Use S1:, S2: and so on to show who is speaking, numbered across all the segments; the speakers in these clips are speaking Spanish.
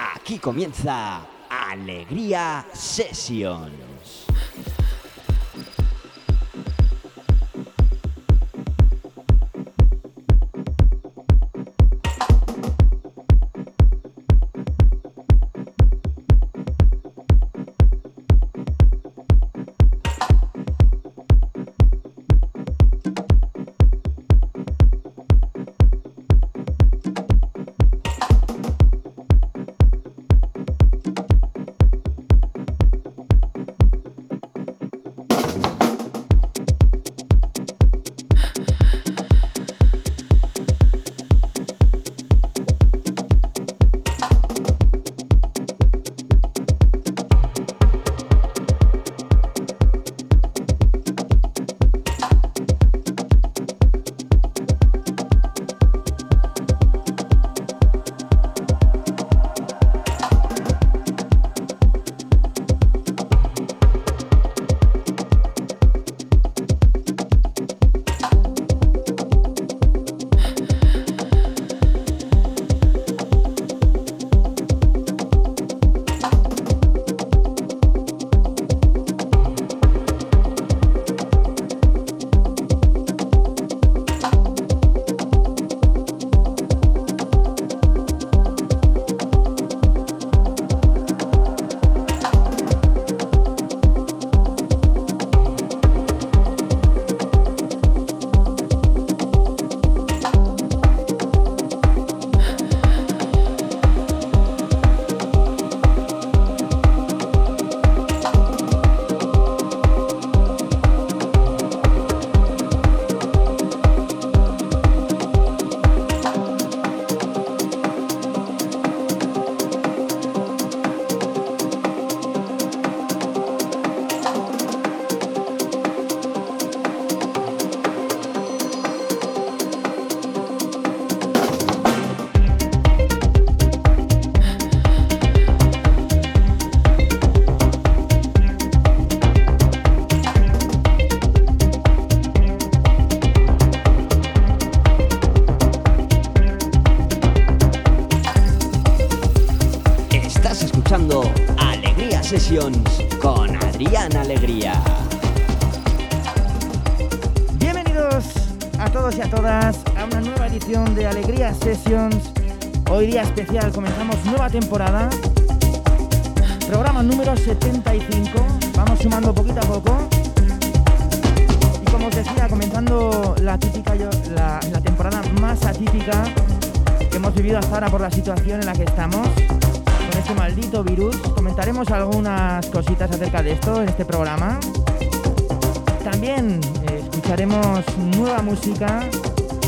S1: Aquí comienza Alegría Session.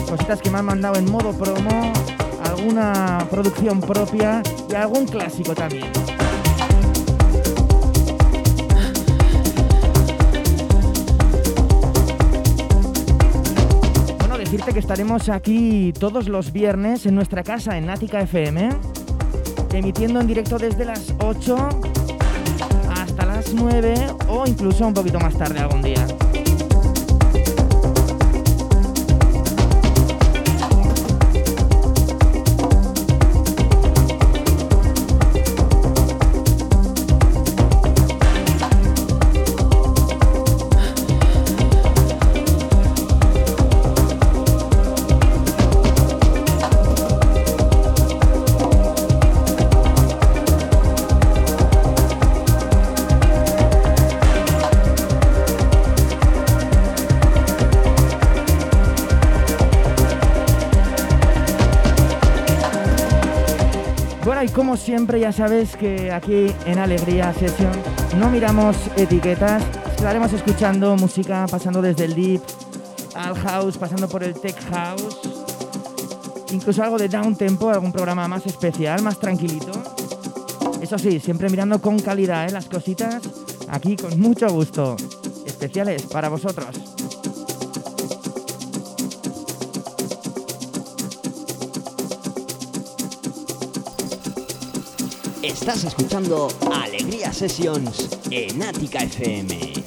S2: Cositas que me han mandado en modo promo, alguna producción propia y algún clásico también. Bueno, decirte que estaremos aquí todos los viernes en nuestra casa en Nática FM emitiendo en directo desde las 8 hasta las 9 o incluso un poquito más tarde algún día. Siempre ya sabes que aquí en Alegría Session no miramos etiquetas, estaremos escuchando música pasando desde el deep al house, pasando por el tech house, incluso algo de down tempo, algún programa más especial, más tranquilito. Eso sí, siempre mirando con calidad ¿eh? las cositas, aquí con mucho gusto, especiales para vosotros.
S1: Estás escuchando Alegría Sessions en Ática FM.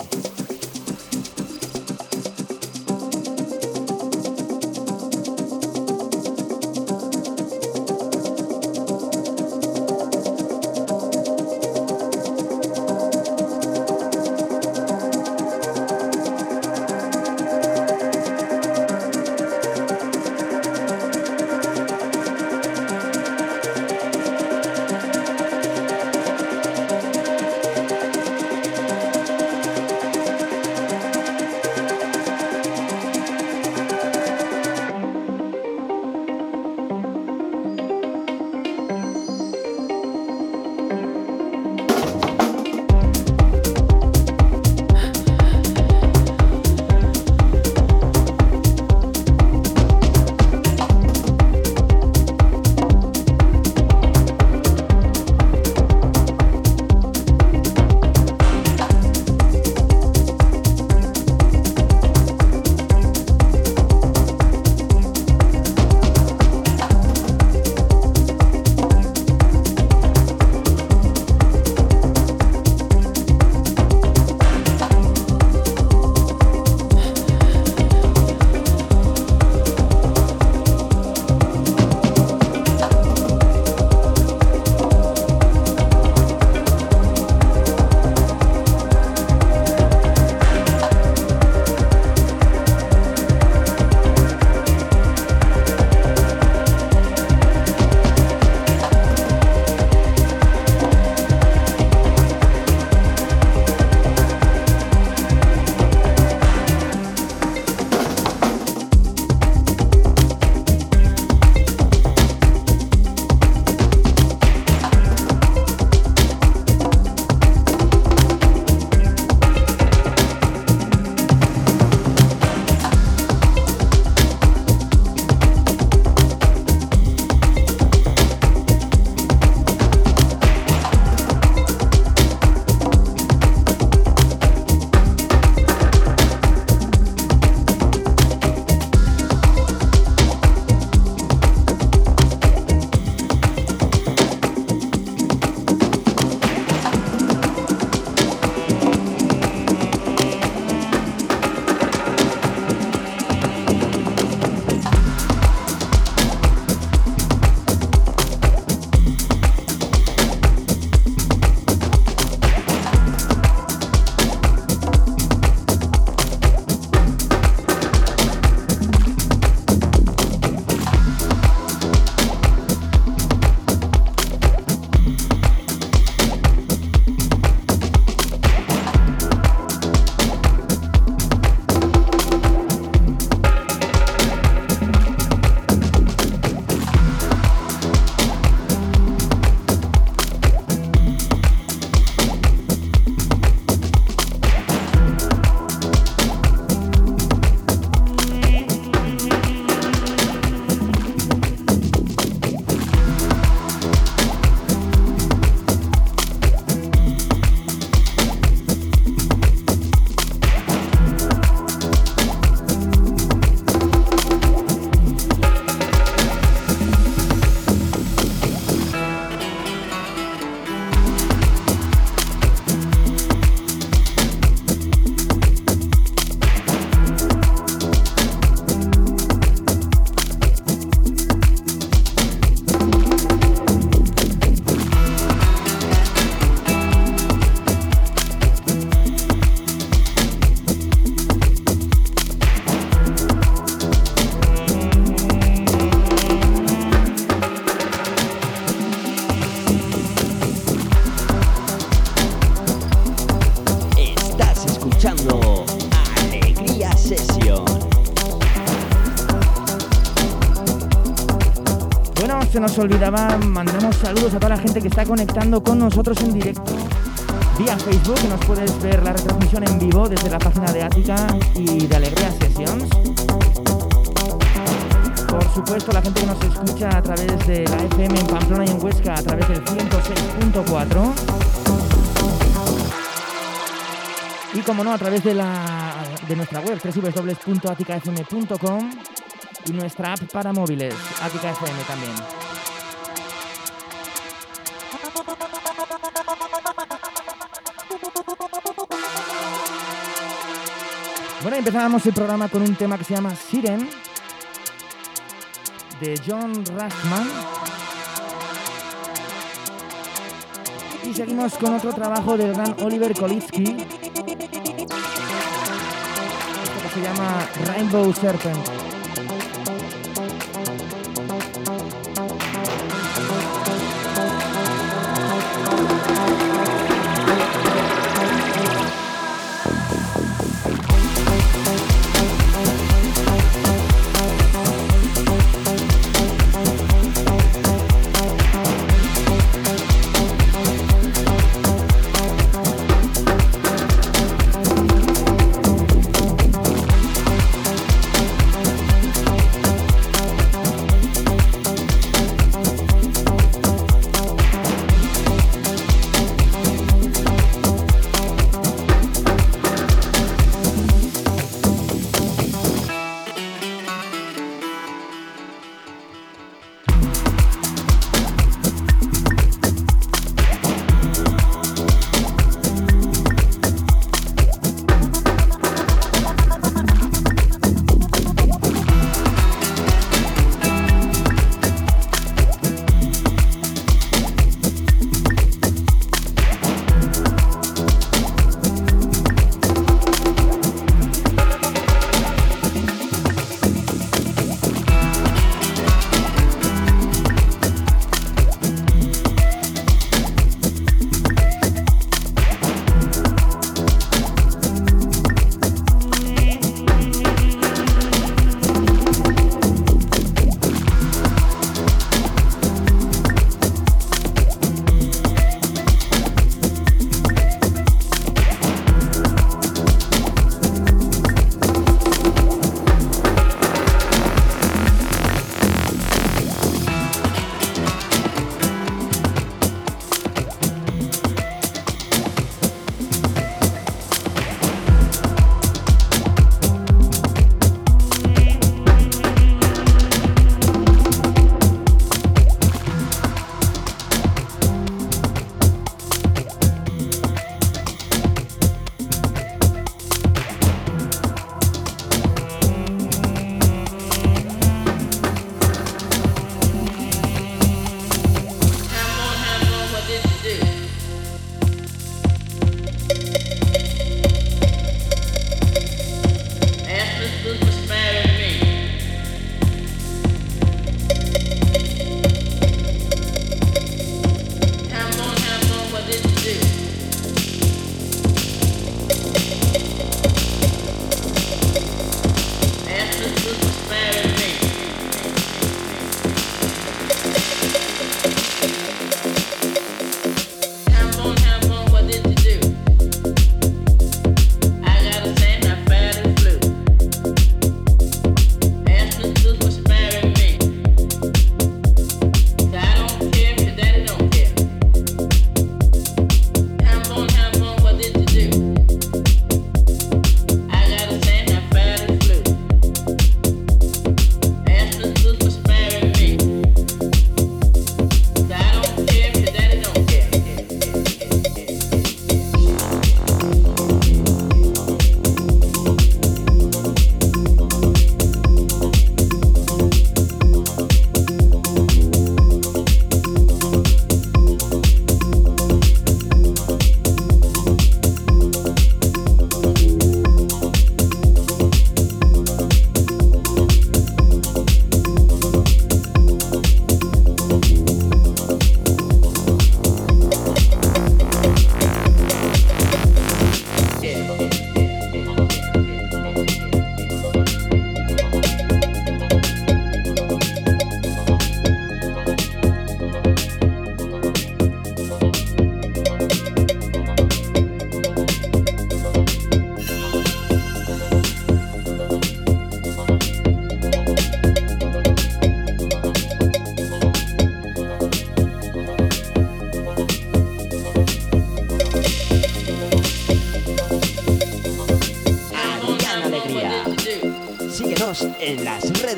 S2: Nos olvidaba, mandamos saludos a toda la gente que está conectando con nosotros en directo. Vía Facebook, nos puedes ver la retransmisión en vivo desde la página de Ática y de Alegría Sessions. Por supuesto, la gente que nos escucha a través de la FM en Pamplona y en Huesca a través del 106.4. Y como no, a través de, la, de nuestra web www.aticafm.com y nuestra app para móviles, Ática FM también. Bueno, empezábamos el programa con un tema que se llama Siren de John Rashman. Y seguimos con otro trabajo del gran Oliver Kolitsky. Esto que se llama Rainbow Serpent.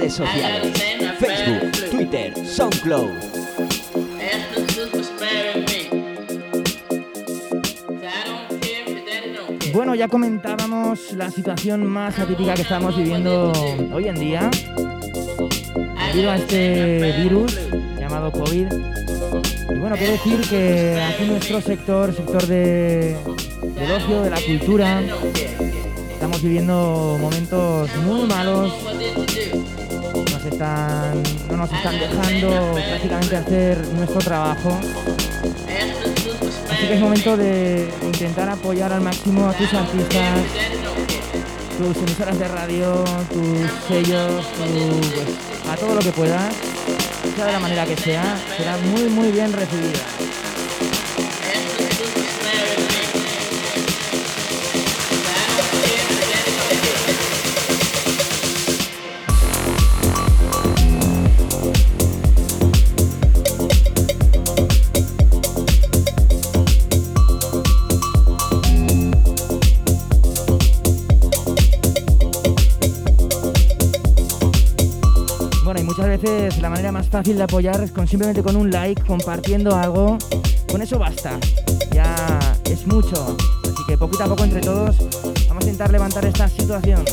S1: Redes sociales. Facebook, Twitter, SoundCloud.
S2: Bueno, ya comentábamos la situación más atípica que estamos viviendo hoy en día debido a este virus llamado COVID. Y bueno, quiero decir que aquí nuestro sector, sector de, ocio, de la cultura, estamos viviendo momentos muy malos. Están dejando prácticamente hacer nuestro trabajo. Así que es momento de intentar apoyar al máximo a tus artistas, tus emisoras de radio, tus sellos, pues, a todo lo que puedas, sea de la manera que sea, será muy muy bien recibida. Fácil de apoyar con simplemente con un like, compartiendo algo. Con eso basta. Ya es mucho. Así que poquito a poco entre todos vamos a intentar levantar esta situación.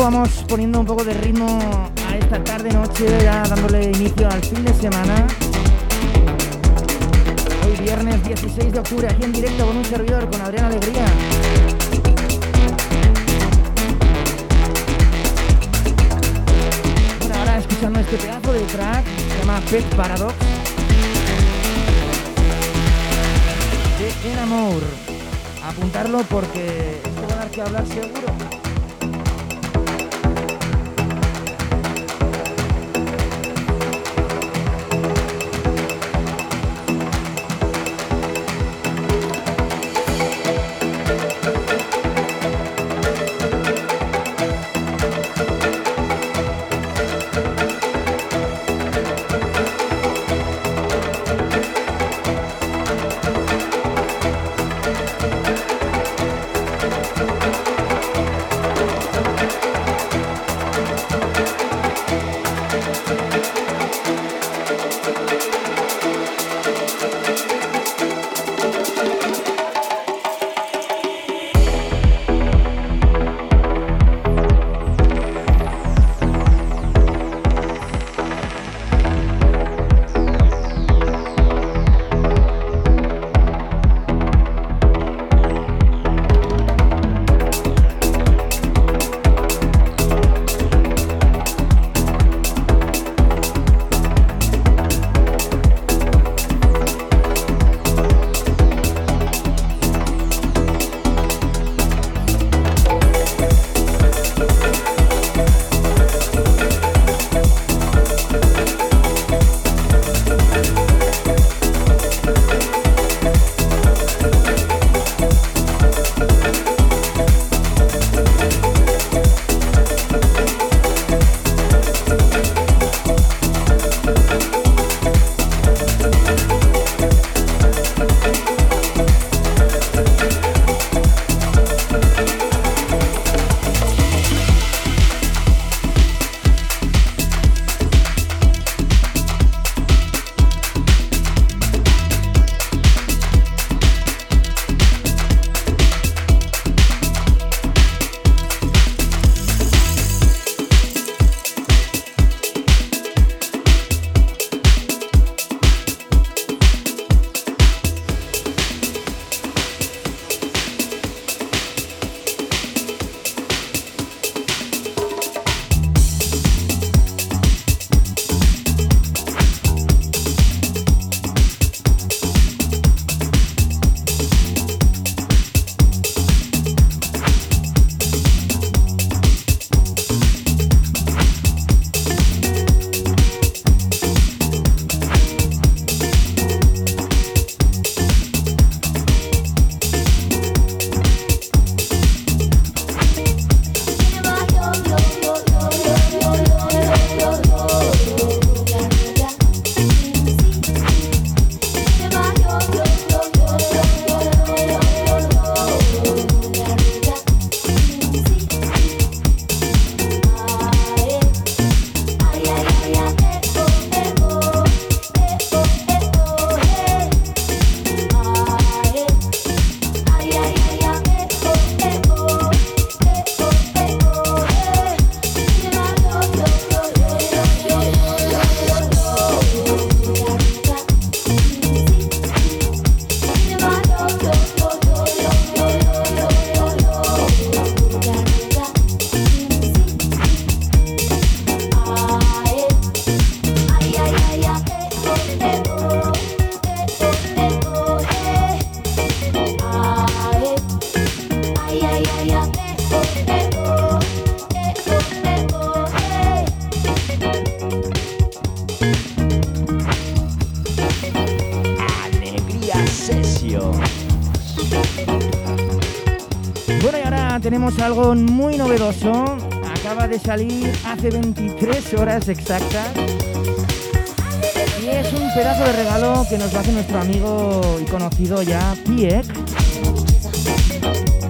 S3: Vamos poniendo un poco de ritmo a esta tarde-noche, ya dándole inicio al fin de semana. Hoy viernes 16 de octubre, aquí en directo con un servidor, con Adrián Alegría. Bueno, ahora escuchando este pedazo de track, se llama Pet Paradox. De Enamor. Apuntarlo porque esto va a que hablar seguro. algo muy novedoso. Acaba de salir hace 23 horas exactas. Y es un pedazo de regalo que nos hace nuestro amigo y conocido ya, Piek.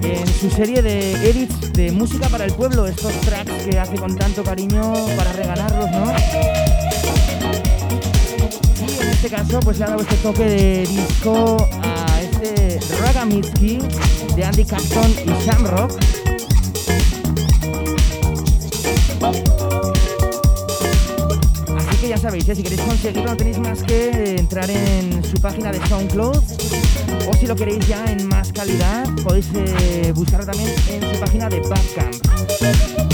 S3: En su serie de edits de música para el pueblo, estos tracks que hace con tanto cariño para regalarlos, ¿no? Y en este caso, pues le ha dado este toque de disco a este Raga de Andy Caxton y Shamrock. Así que ya sabéis, ¿eh? si queréis conseguirlo no tenéis más que entrar en su página de SoundCloud o si lo queréis ya en más calidad podéis eh, buscarlo también en su página de Bandcamp.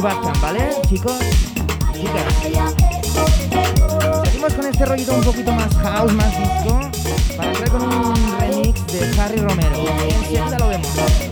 S3: Bandcamp, ¿vale, chicos? Chicas. Seguimos con este rollito un poquito más house, más disco, para entrar con un remix de Harry Romero. Enseguida lo vemos.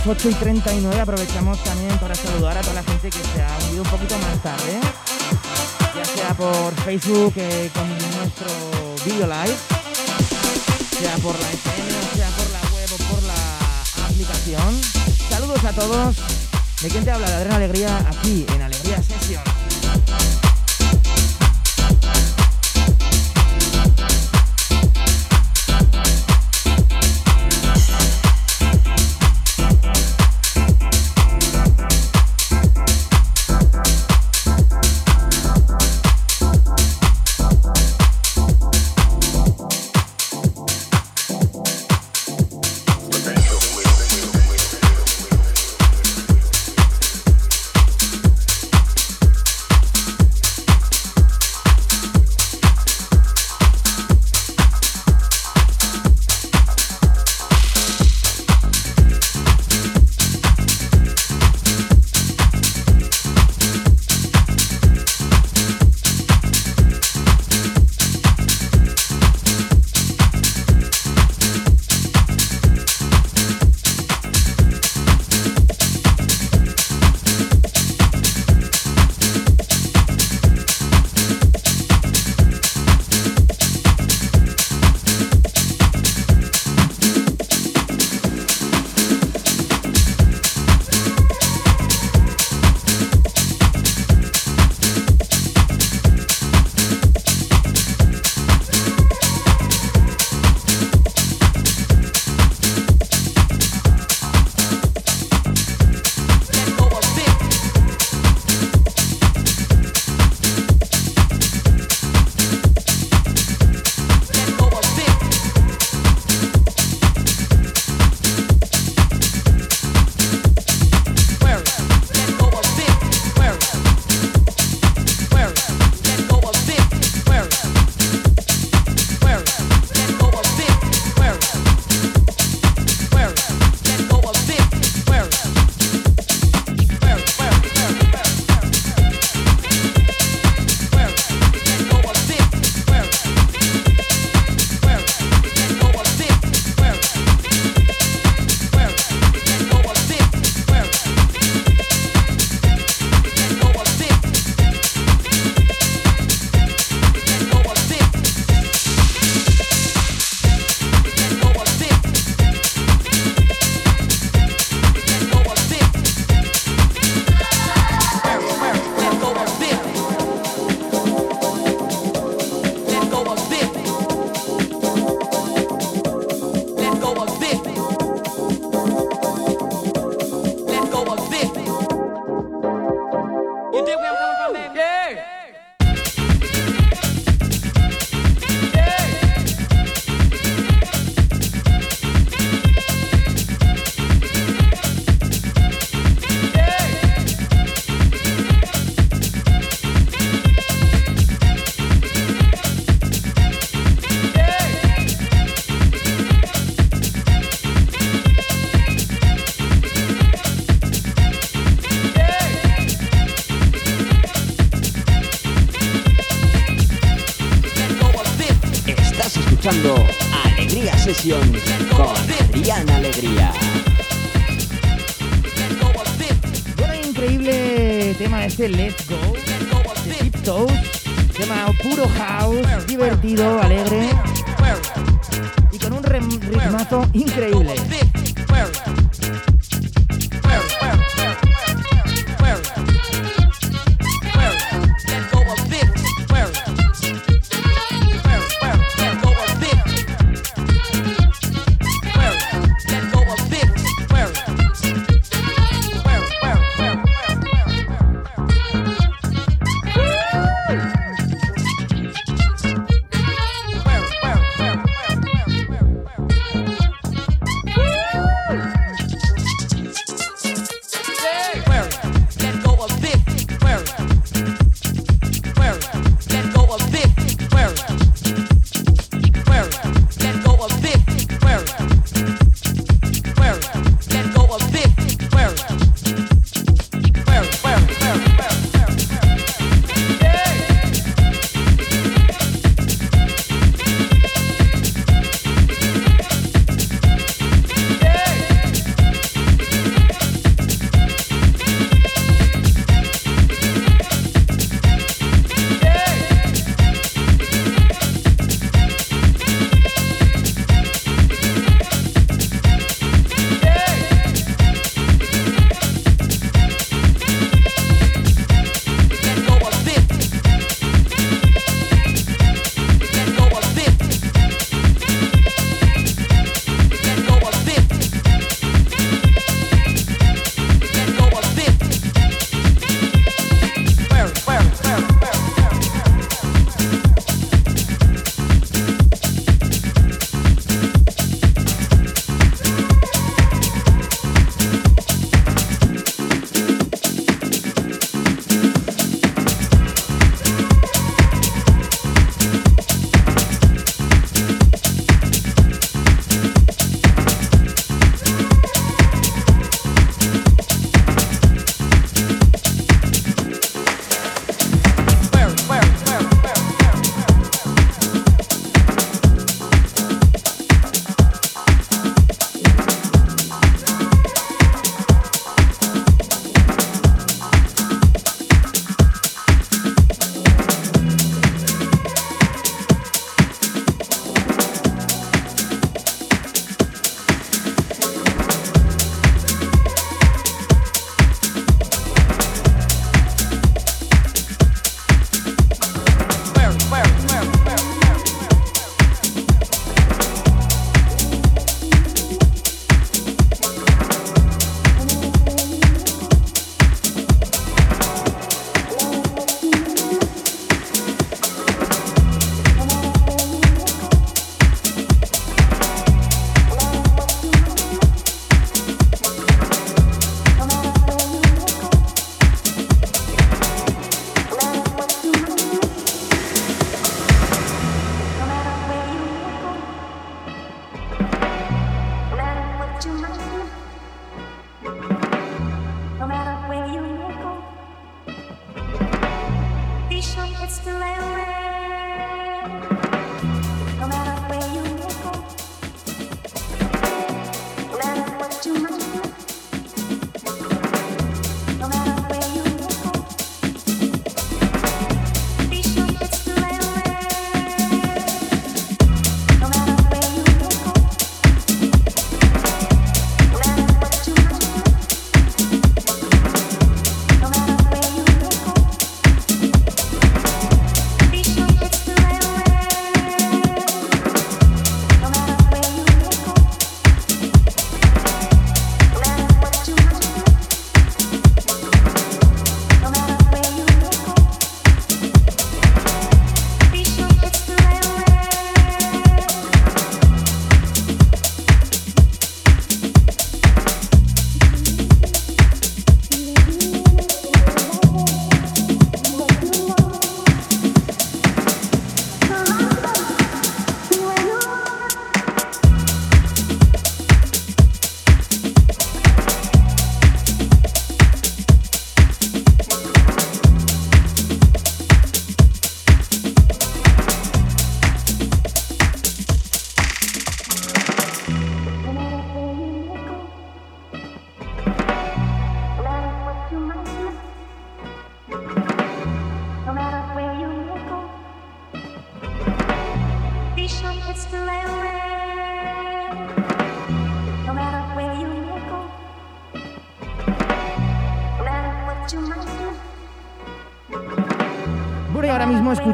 S2: las 8 y 39 aprovechamos también para saludar a toda la gente que se ha unido un poquito más tarde, ya sea por Facebook eh, con nuestro video live, sea por la FM, sea por la web o por la aplicación. Saludos a todos. ¿De quién te habla? De Adriana Alegría aquí en Alegría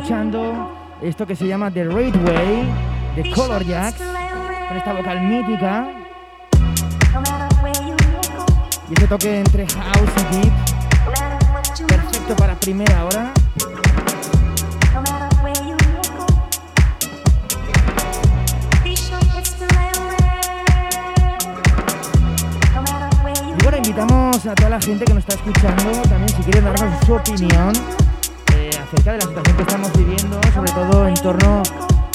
S1: escuchando
S2: esto que se llama The Raid Way de Color Jacks, con esta vocal mítica. Y ese toque entre house y deep, perfecto para primera hora. Y bueno, invitamos a toda la gente que nos está escuchando también si quieren darnos su opinión acerca de la situación que estamos viviendo, sobre todo en torno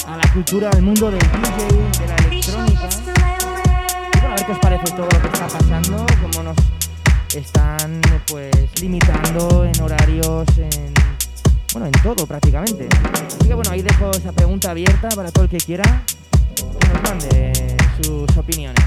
S2: a la cultura, al mundo del DJ, de la electrónica. Bueno, a ver qué os parece todo lo que está pasando, cómo nos están pues limitando en horarios, en bueno, en todo prácticamente. Así que bueno, ahí dejo esa pregunta abierta para todo el que quiera que nos mande sus opiniones.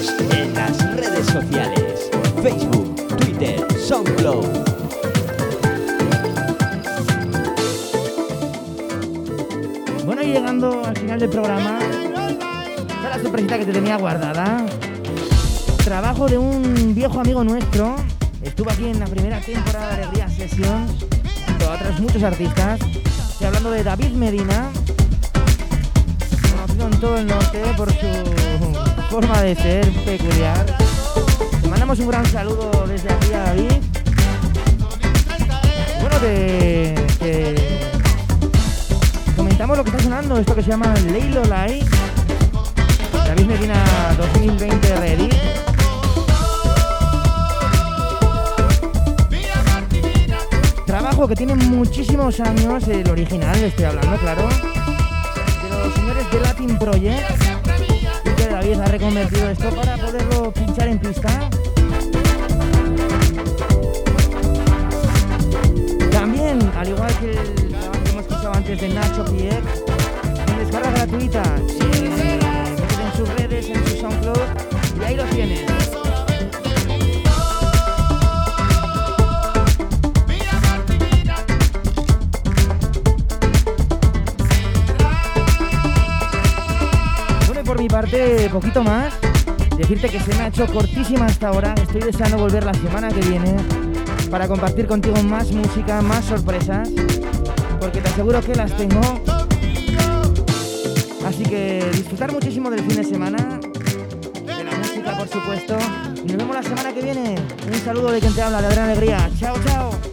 S2: En las redes sociales, Facebook, Twitter, SoundCloud. Bueno, y llegando al final del programa, está la sorpresita que te tenía guardada. Trabajo de un viejo amigo nuestro. Estuvo aquí en la primera temporada de Ria Sessions, junto a otros muchos artistas. Estoy hablando de David Medina, conocido en todo el norte por su forma de ser peculiar. Le mandamos un gran saludo desde aquí a David. Bueno, te, te comentamos lo que está sonando, esto que se llama Leilo Light. David Medina 2020 Ready. Trabajo que tiene muchísimos años, el original, estoy hablando, claro, de los señores de Latin Project David ha reconvertido esto para poderlo pinchar en pista. También, al igual que el trabajo que hemos escuchado antes de Nacho Pierre, en descarga gratuita, en sus redes, en su SoundCloud y ahí lo tienes. Poquito más. Decirte que se me ha hecho cortísima hasta ahora. Estoy deseando volver la semana que viene para compartir contigo más música, más sorpresas, porque te aseguro que las tengo. Así que disfrutar muchísimo del fin de semana, de la música por supuesto, y nos vemos la semana que viene. Un saludo de quien te habla, de gran alegría. Chao, chao.